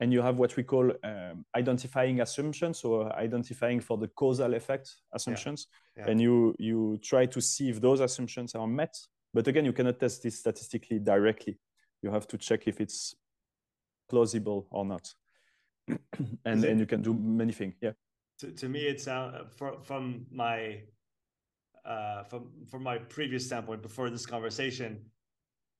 and you have what we call um, identifying assumptions or identifying for the causal effect assumptions, yeah. Yeah. and you you try to see if those assumptions are met. But again, you cannot test this statistically directly. You have to check if it's plausible or not. and and you can do many things. Yeah. To, to me, it's uh, for, from my uh, from from my previous standpoint before this conversation,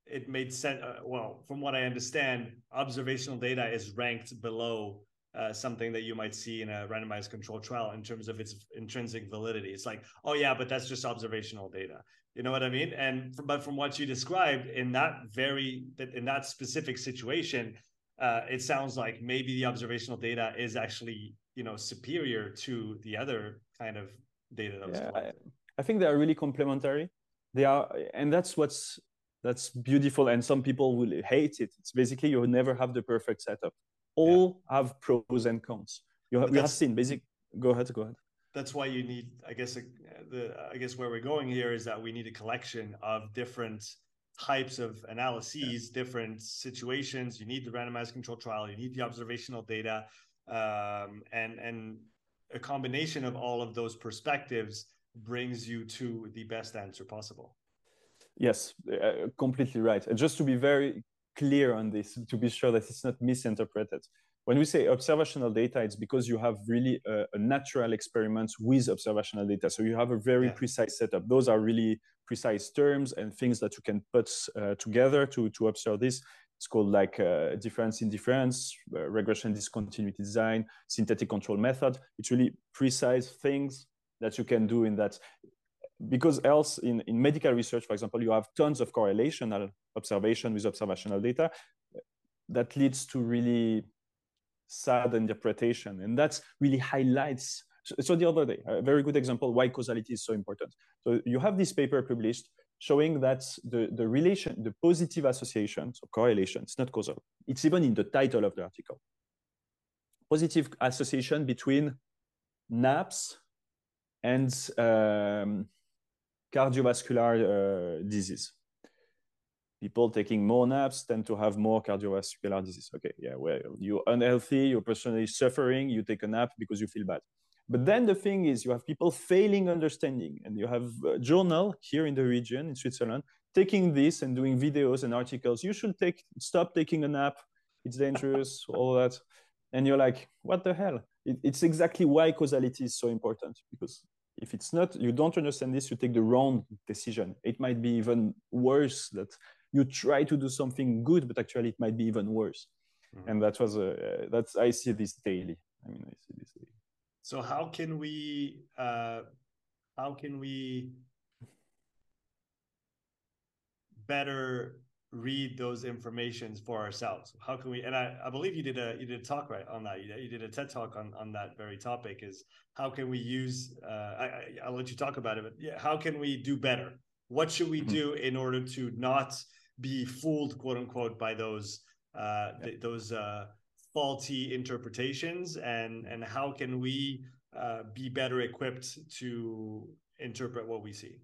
it made sense. Uh, well, from what I understand, observational data is ranked below uh, something that you might see in a randomized control trial in terms of its intrinsic validity. It's like, oh yeah, but that's just observational data. You know what I mean? And from, but from what you described in that very in that specific situation, uh, it sounds like maybe the observational data is actually you know superior to the other kind of data that was yeah, collected. I, I think they are really complementary. They are, and that's what's that's beautiful. And some people will hate it. It's basically you never have the perfect setup. All yeah. have pros and cons. You have, you have seen basic. Go ahead. Go ahead. That's why you need. I guess the. I guess where we're going here is that we need a collection of different types of analyses, yeah. different situations. You need the randomized control trial, you need the observational data, um, and and a combination of all of those perspectives brings you to the best answer possible. Yes, uh, completely right. And just to be very clear on this, to be sure that it's not misinterpreted. When we say observational data, it's because you have really a, a natural experiments with observational data. So you have a very yeah. precise setup. Those are really precise terms and things that you can put uh, together to, to observe this. It's called like uh, difference in difference, uh, regression discontinuity design, synthetic control method. It's really precise things that you can do in that. Because else in, in medical research, for example, you have tons of correlational observation with observational data that leads to really sad interpretation. And that really highlights so, so, the other day, a very good example why causality is so important. So you have this paper published showing that the, the relation, the positive association, so correlation, it's not causal. It's even in the title of the article. Positive association between naps and um, cardiovascular uh, disease people taking more naps tend to have more cardiovascular disease. Okay, yeah, well, you're unhealthy, you're personally suffering, you take a nap because you feel bad. But then the thing is, you have people failing understanding, and you have a journal here in the region in Switzerland taking this and doing videos and articles. You should take stop taking a nap. It's dangerous, all that. And you're like, what the hell? It, it's exactly why causality is so important because if it's not, you don't understand this, you take the wrong decision. It might be even worse that you try to do something good, but actually it might be even worse. Mm-hmm. And that was a, uh, that's, I see this daily. I mean, I see this daily. So how can we uh, how can we better read those informations for ourselves? How can we? And I, I believe you did a you did a talk right on that. You, you did a TED talk on on that very topic. Is how can we use? Uh, I, I'll let you talk about it. But yeah, how can we do better? What should we mm-hmm. do in order to not be fooled, quote unquote, by those uh, th- those uh, faulty interpretations and and how can we uh, be better equipped to interpret what we see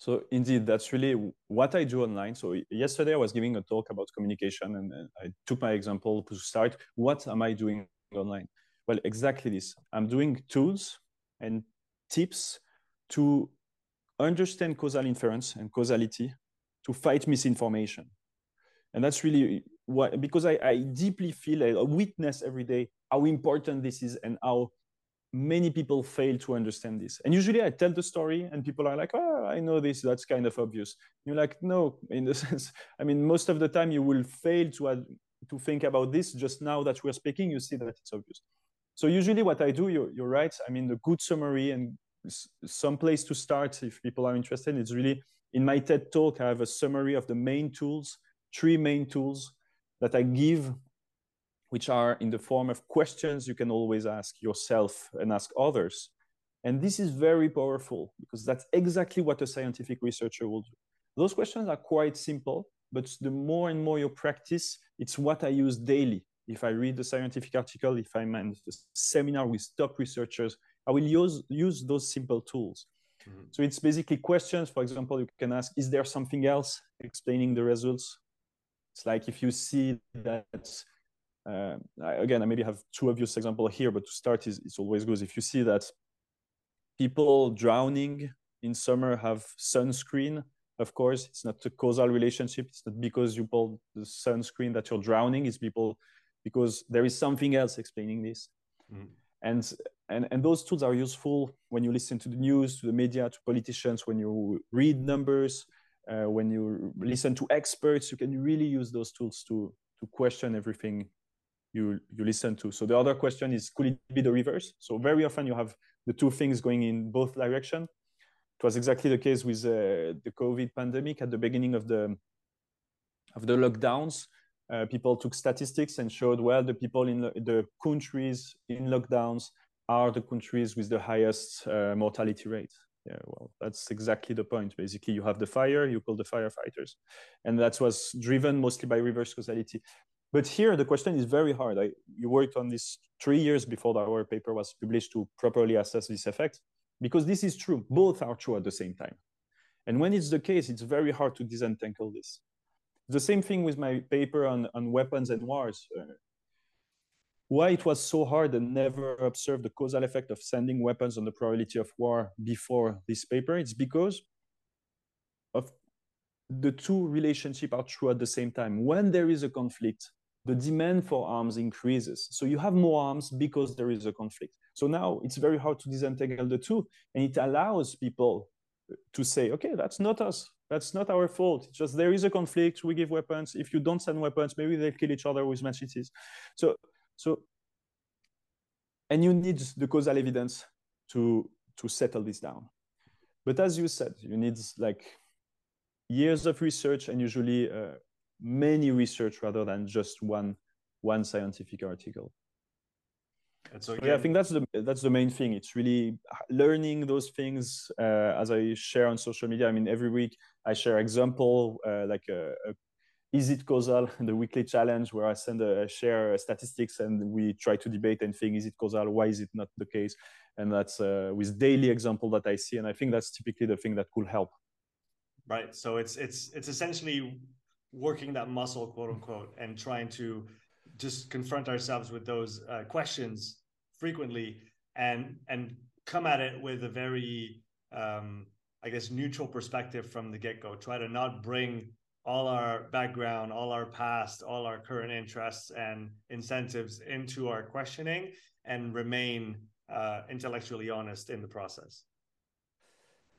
so indeed that's really what i do online. So yesterday i was giving a talk about communication and i took my example to start. What am i doing online? Well exactly this. I'm doing tools and tips to understand causal inference and causality to fight misinformation. And that's really what, because I, I deeply feel, I witness every day how important this is and how many people fail to understand this. And usually I tell the story and people are like, oh, I know this, that's kind of obvious. You're like, no, in the sense, I mean, most of the time you will fail to, to think about this. Just now that we're speaking, you see that it's obvious. So usually what I do, you're, you're right. I mean, the good summary and some place to start if people are interested, it's really in my TED talk, I have a summary of the main tools, three main tools that I give which are in the form of questions you can always ask yourself and ask others. And this is very powerful because that's exactly what a scientific researcher will do. Those questions are quite simple, but the more and more you practice, it's what I use daily. If I read the scientific article, if I'm in a seminar with top researchers, I will use, use those simple tools. Mm-hmm. So it's basically questions. For example, you can ask, is there something else explaining the results? It's like if you see that uh, again, I maybe have two obvious examples here, but to start, is it's always good if you see that people drowning in summer have sunscreen. Of course, it's not a causal relationship. It's not because you pull the sunscreen that you're drowning. It's people because there is something else explaining this. Mm. And, and, and those tools are useful when you listen to the news, to the media, to politicians, when you read numbers, uh, when you listen to experts, you can really use those tools to, to question everything you you listen to. So the other question is, could it be the reverse? So very often you have the two things going in both direction. It was exactly the case with uh, the COVID pandemic at the beginning of the of the lockdowns. Uh, people took statistics and showed well the people in the, countries in lockdowns are the countries with the highest uh, mortality rate. Yeah, well, that's exactly the point. Basically, you have the fire, you call the firefighters, and that was driven mostly by reverse causality. But here the question is very hard. I, you worked on this three years before our paper was published to properly assess this effect, because this is true. Both are true at the same time. And when it's the case, it's very hard to disentangle this. The same thing with my paper on, on weapons and wars. Uh, why it was so hard and never observed the causal effect of sending weapons on the probability of war before this paper, it's because of the two relationships are true at the same time. When there is a conflict, the demand for arms increases. So you have more arms because there is a conflict. So now it's very hard to disentangle the two, and it allows people to say, okay, that's not us. That's not our fault. It's just there is a conflict. We give weapons. If you don't send weapons, maybe they'll kill each other with machetes. So, so, and you need the causal evidence to to settle this down. But as you said, you need like years of research and usually uh, many research rather than just one one scientific article. So, yeah, I think that's the that's the main thing. It's really learning those things uh, as I share on social media. I mean, every week I share example uh, like a, a, is it causal the weekly challenge where I send a share statistics and we try to debate and think is it causal? Why is it not the case? And that's uh, with daily example that I see, and I think that's typically the thing that could help. Right. So it's it's it's essentially working that muscle, quote unquote, and trying to just confront ourselves with those uh, questions frequently and and come at it with a very um, I guess neutral perspective from the get go. Try to not bring all our background, all our past, all our current interests and incentives into our questioning and remain uh, intellectually honest in the process.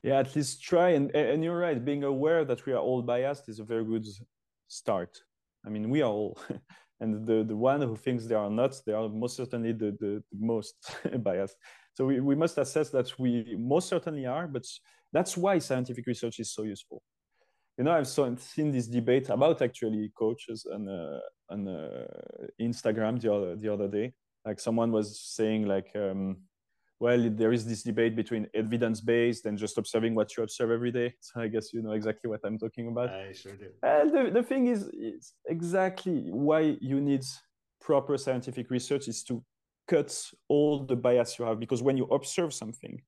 Yeah, at least try. And, and you're right, being aware that we are all biased is a very good start. I mean, we are all, and the, the one who thinks they are not, they are most certainly the, the, the most biased. So we, we must assess that we most certainly are, but that's why scientific research is so useful. You know, I've so, seen this debate about actually coaches on, uh, on uh, Instagram the other, the other day. Like someone was saying like, um, well, there is this debate between evidence-based and just observing what you observe every day. So I guess you know exactly what I'm talking about. I sure do. And the, the thing is, is exactly why you need proper scientific research is to cut all the bias you have. Because when you observe something,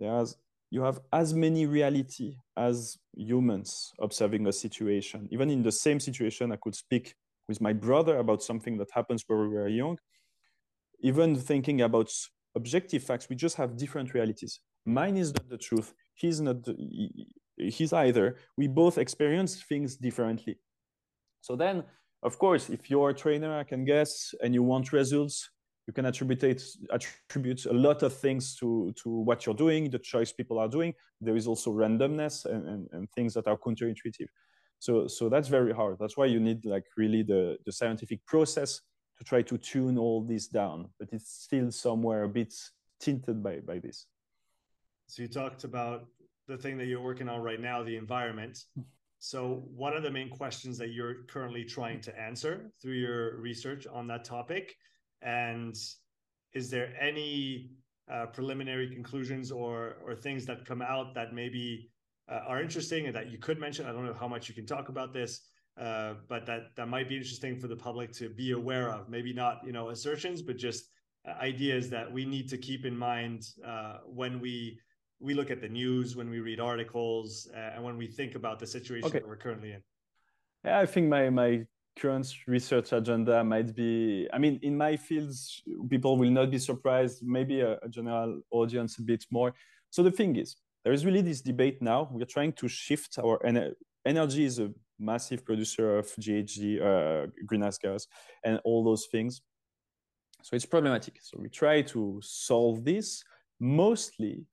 there's you have as many reality as humans observing a situation. Even in the same situation, I could speak with my brother about something that happens when we were young. Even thinking about objective facts. We just have different realities. Mine is not the truth. He's not. The, he's either. We both experience things differently. So then, of course, if you're a trainer, I can guess, and you want results, you can attribute attribute a lot of things to to what you're doing, the choice people are doing. There is also randomness and, and, and things that are counterintuitive. So so that's very hard. That's why you need like really the the scientific process to try to tune all this down. But it's still somewhere a bit tinted by by this. So you talked about the thing that you're working on right now, the environment. So, what are the main questions that you're currently trying to answer through your research on that topic? And is there any uh, preliminary conclusions or or things that come out that maybe uh, are interesting and that you could mention? I don't know how much you can talk about this, uh, but that that might be interesting for the public to be aware of. Maybe not you know assertions, but just uh, ideas that we need to keep in mind uh, when we we look at the news, when we read articles, uh, and when we think about the situation okay. that we're currently in? Yeah, I think my my current research agenda might be. I mean, in my fields, people will not be surprised. Maybe a, a general audience a bit more. So the thing is, there is really this debate now. We're trying to shift our en- energy is a massive producer of GHG, uh, greenhouse gas, and all those things. So it's problematic. So we try to solve this mostly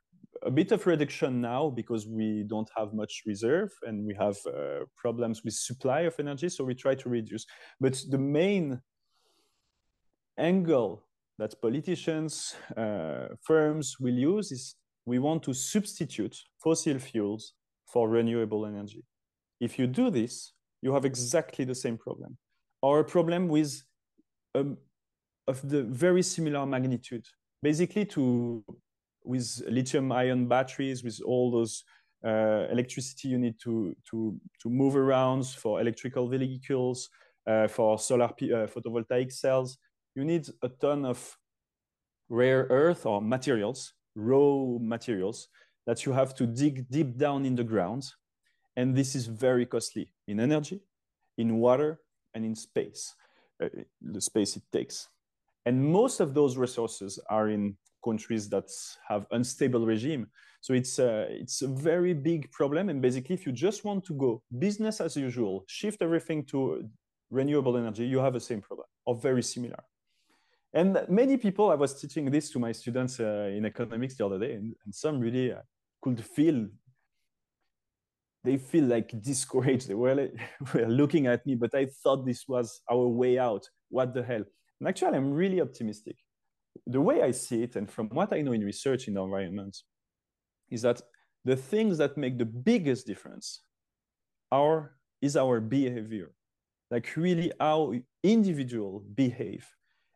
a bit of reduction now because we don't have much reserve and we have uh, problems with supply of energy so we try to reduce but the main angle that politicians uh, firms will use is we want to substitute fossil fuels for renewable energy if you do this you have exactly the same problem or a problem with um, of the very similar magnitude basically to with lithium ion batteries, with all those uh, electricity you need to, to, to move around for electrical vehicles, uh, for solar uh, photovoltaic cells, you need a ton of rare earth or materials, raw materials that you have to dig deep down in the ground. And this is very costly in energy, in water, and in space, uh, the space it takes. And most of those resources are in countries that have unstable regime. So it's a, it's a very big problem. And basically, if you just want to go business as usual, shift everything to renewable energy, you have the same problem or very similar. And many people, I was teaching this to my students uh, in economics the other day, and, and some really uh, could feel they feel like discouraged. They were, were looking at me, but I thought this was our way out. What the hell? And actually, I'm really optimistic the way I see it, and from what I know in research in the environment, is that the things that make the biggest difference are is our behavior, like really how individual behave,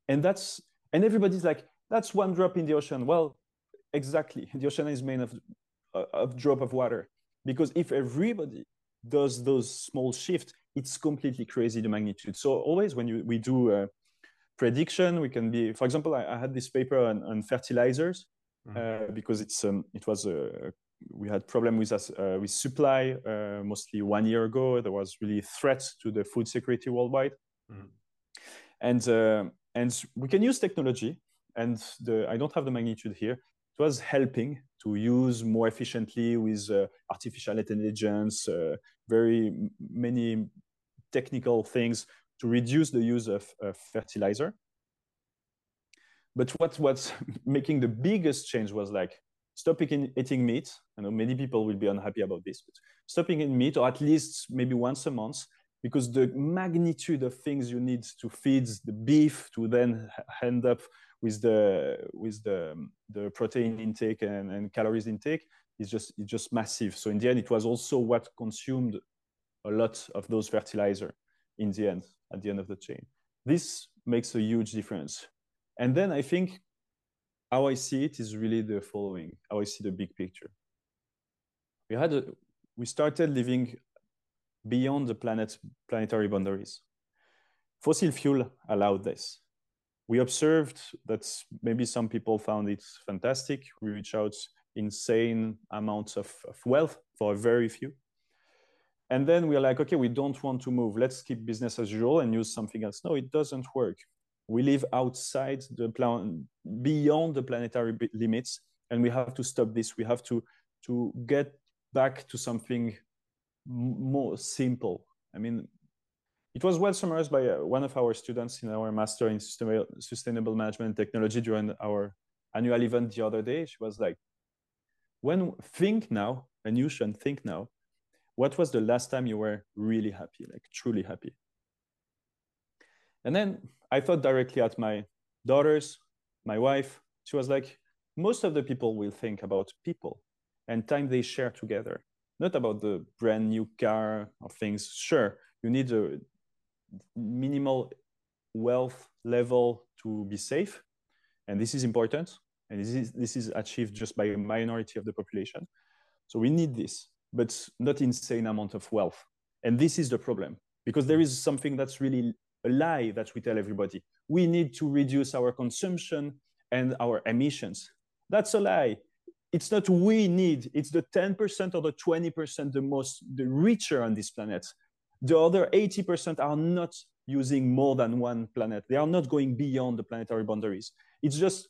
and that's and everybody's like that's one drop in the ocean. Well, exactly, the ocean is made of of drop of water because if everybody does those small shifts, it's completely crazy the magnitude. So always when you we do uh, prediction. We can be, for example, I, I had this paper on, on fertilizers mm-hmm. uh, because it's um, it was a we had problem with us uh, with supply uh, mostly one year ago. There was really threats to the food security worldwide, mm-hmm. and uh, and we can use technology. And the I don't have the magnitude here. It was helping to use more efficiently with uh, artificial intelligence, uh, very many technical things to reduce the use of, of fertilizer. But what was making the biggest change was like stop eating, eating meat. I know many people will be unhappy about this, but stopping eating meat, or at least maybe once a month, because the magnitude of things you need to feed the beef to then end up with the with the the protein intake and, and calories intake is just it's just massive. So in the end, it was also what consumed a lot of those fertilizer in the end at the end of the chain. This makes a huge difference. And then I think how I see it is really the following, how I see the big picture. We had a, we started living beyond the planet planetary boundaries. Fossil fuel allowed this. We observed that maybe some people found it fantastic. We reach out insane amounts of, of wealth for a very few. And then we're like, okay, we don't want to move. Let's keep business as usual and use something else. No, it doesn't work. we live outside the plan beyond the planetary limits and we have to stop this we have to to get back to something more simple i mean it was well summarized by uh, one of our students in our master in sustainable management technology during our annual event the other day she was like when think now and you should think now what was the last time you were really happy like truly happy and then I thought directly at my daughters, my wife. She was like, most of the people will think about people and time they share together, not about the brand new car or things. Sure, you need a minimal wealth level to be safe, and this is important. And this is, this is achieved just by a minority of the population. So we need this, but not insane amount of wealth. And this is the problem because there is something that's really a lie that we tell everybody. We need to reduce our consumption and our emissions. That's a lie. It's not we need, it's the 10% or the 20% the most, the richer on this planet. The other 80% are not using more than one planet. They are not going beyond the planetary boundaries. It's just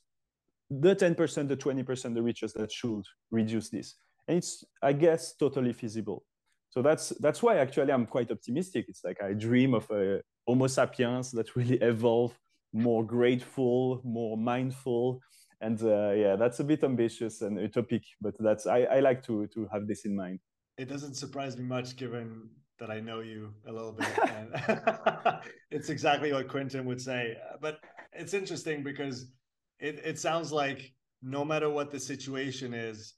the 10%, the 20%, the richest that should reduce this. And it's, I guess, totally feasible. So that's that's why actually I'm quite optimistic. It's like I dream of a Homo sapiens that really evolve more grateful, more mindful, and uh, yeah, that's a bit ambitious and utopic, but that's I, I like to to have this in mind. It doesn't surprise me much, given that I know you a little bit. and it's exactly what Quentin would say. But it's interesting because it, it sounds like no matter what the situation is,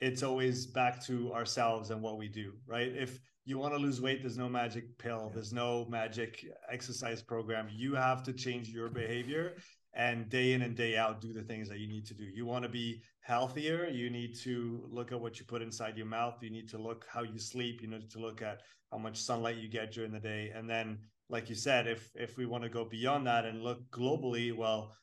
it's always back to ourselves and what we do, right? If you want to lose weight, there's no magic pill, there's no magic exercise program. You have to change your behavior and day in and day out do the things that you need to do. You want to be healthier, you need to look at what you put inside your mouth, you need to look how you sleep, you need to look at how much sunlight you get during the day. And then like you said, if if we want to go beyond that and look globally, well,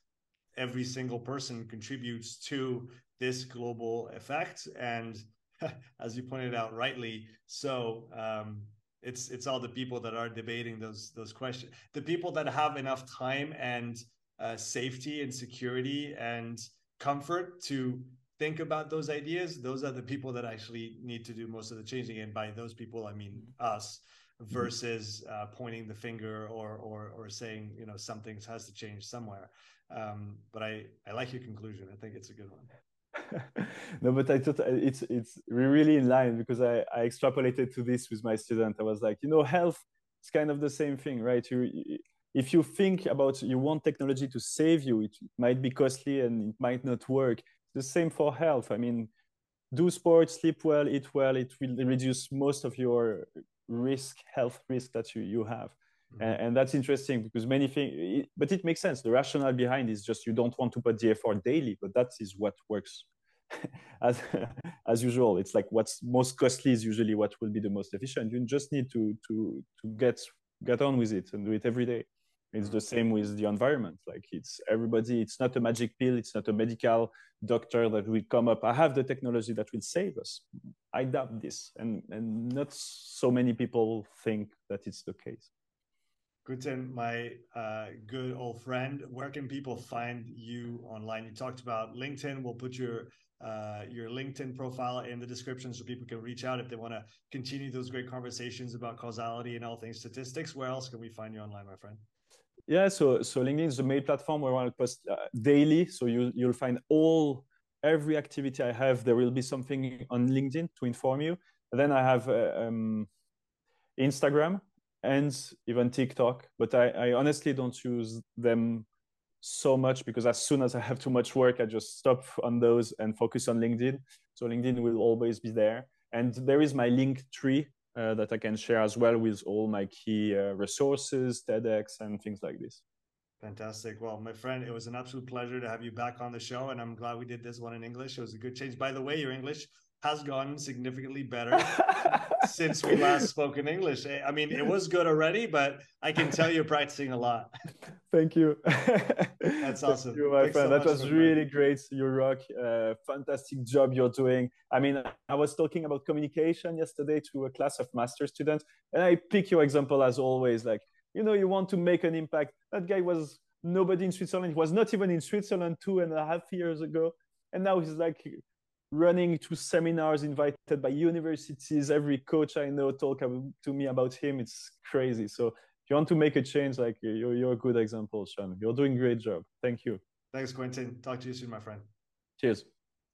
every single person contributes to this global effect. And as you pointed out rightly, so um, it's it's all the people that are debating those those questions, the people that have enough time and uh, safety and security and comfort to think about those ideas. Those are the people that actually need to do most of the changing. And by those people, I mean us versus uh, pointing the finger or, or or saying you know something has to change somewhere. Um, but I I like your conclusion. I think it's a good one. no, but I thought it's it's really in line because I, I extrapolated to this with my student. I was like, you know, health is kind of the same thing, right? You if you think about you want technology to save you, it might be costly and it might not work. The same for health. I mean, do sports, sleep well, eat well. It will reduce most of your risk, health risk that you, you have. Mm-hmm. And, and, that's interesting because many things, but it makes sense. The rationale behind is just you don't want to put the effort daily, but that is what works as as usual. It's like what's most costly is usually what will be the most efficient. You just need to to to get get on with it and do it every day. It's the same with the environment. Like it's everybody. It's not a magic pill. It's not a medical doctor that will come up. I have the technology that will save us. I doubt this, and and not so many people think that it's the case. Quentin, my uh, good old friend, where can people find you online? You talked about LinkedIn. We'll put your uh, your LinkedIn profile in the description so people can reach out if they want to continue those great conversations about causality and all things statistics. Where else can we find you online, my friend? Yeah, so so LinkedIn is the main platform where I post uh, daily. So you you'll find all every activity I have. There will be something on LinkedIn to inform you. And then I have uh, um, Instagram and even TikTok, but I, I honestly don't use them so much because as soon as I have too much work, I just stop on those and focus on LinkedIn. So LinkedIn will always be there. And there is my Linktree uh, that I can share as well with all my key uh, resources, TEDx, and things like this. Fantastic. Well, my friend, it was an absolute pleasure to have you back on the show. And I'm glad we did this one in English. It was a good change. By the way, your English has gotten significantly better since we last spoke in English. Eh, I mean, it was good already, but I can tell you're practicing a lot. Thank you. That's awesome. Thank you, my Thanks friend. So that was really great. You rock. Uh, fantastic job you're doing. I mean, I was talking about communication yesterday to a class of master students, and I pick your example as always. Like, you know, you want to make an impact. That guy was nobody in Switzerland. He was not even in Switzerland two and a half years ago. And now he's like running to seminars invited by universities. Every coach I know talk to me about him. It's crazy. So if you want to make a change, like you're, you're a good example, Sean. You're doing a great job. Thank you. Thanks, Quentin. Talk to you soon, my friend. Cheers.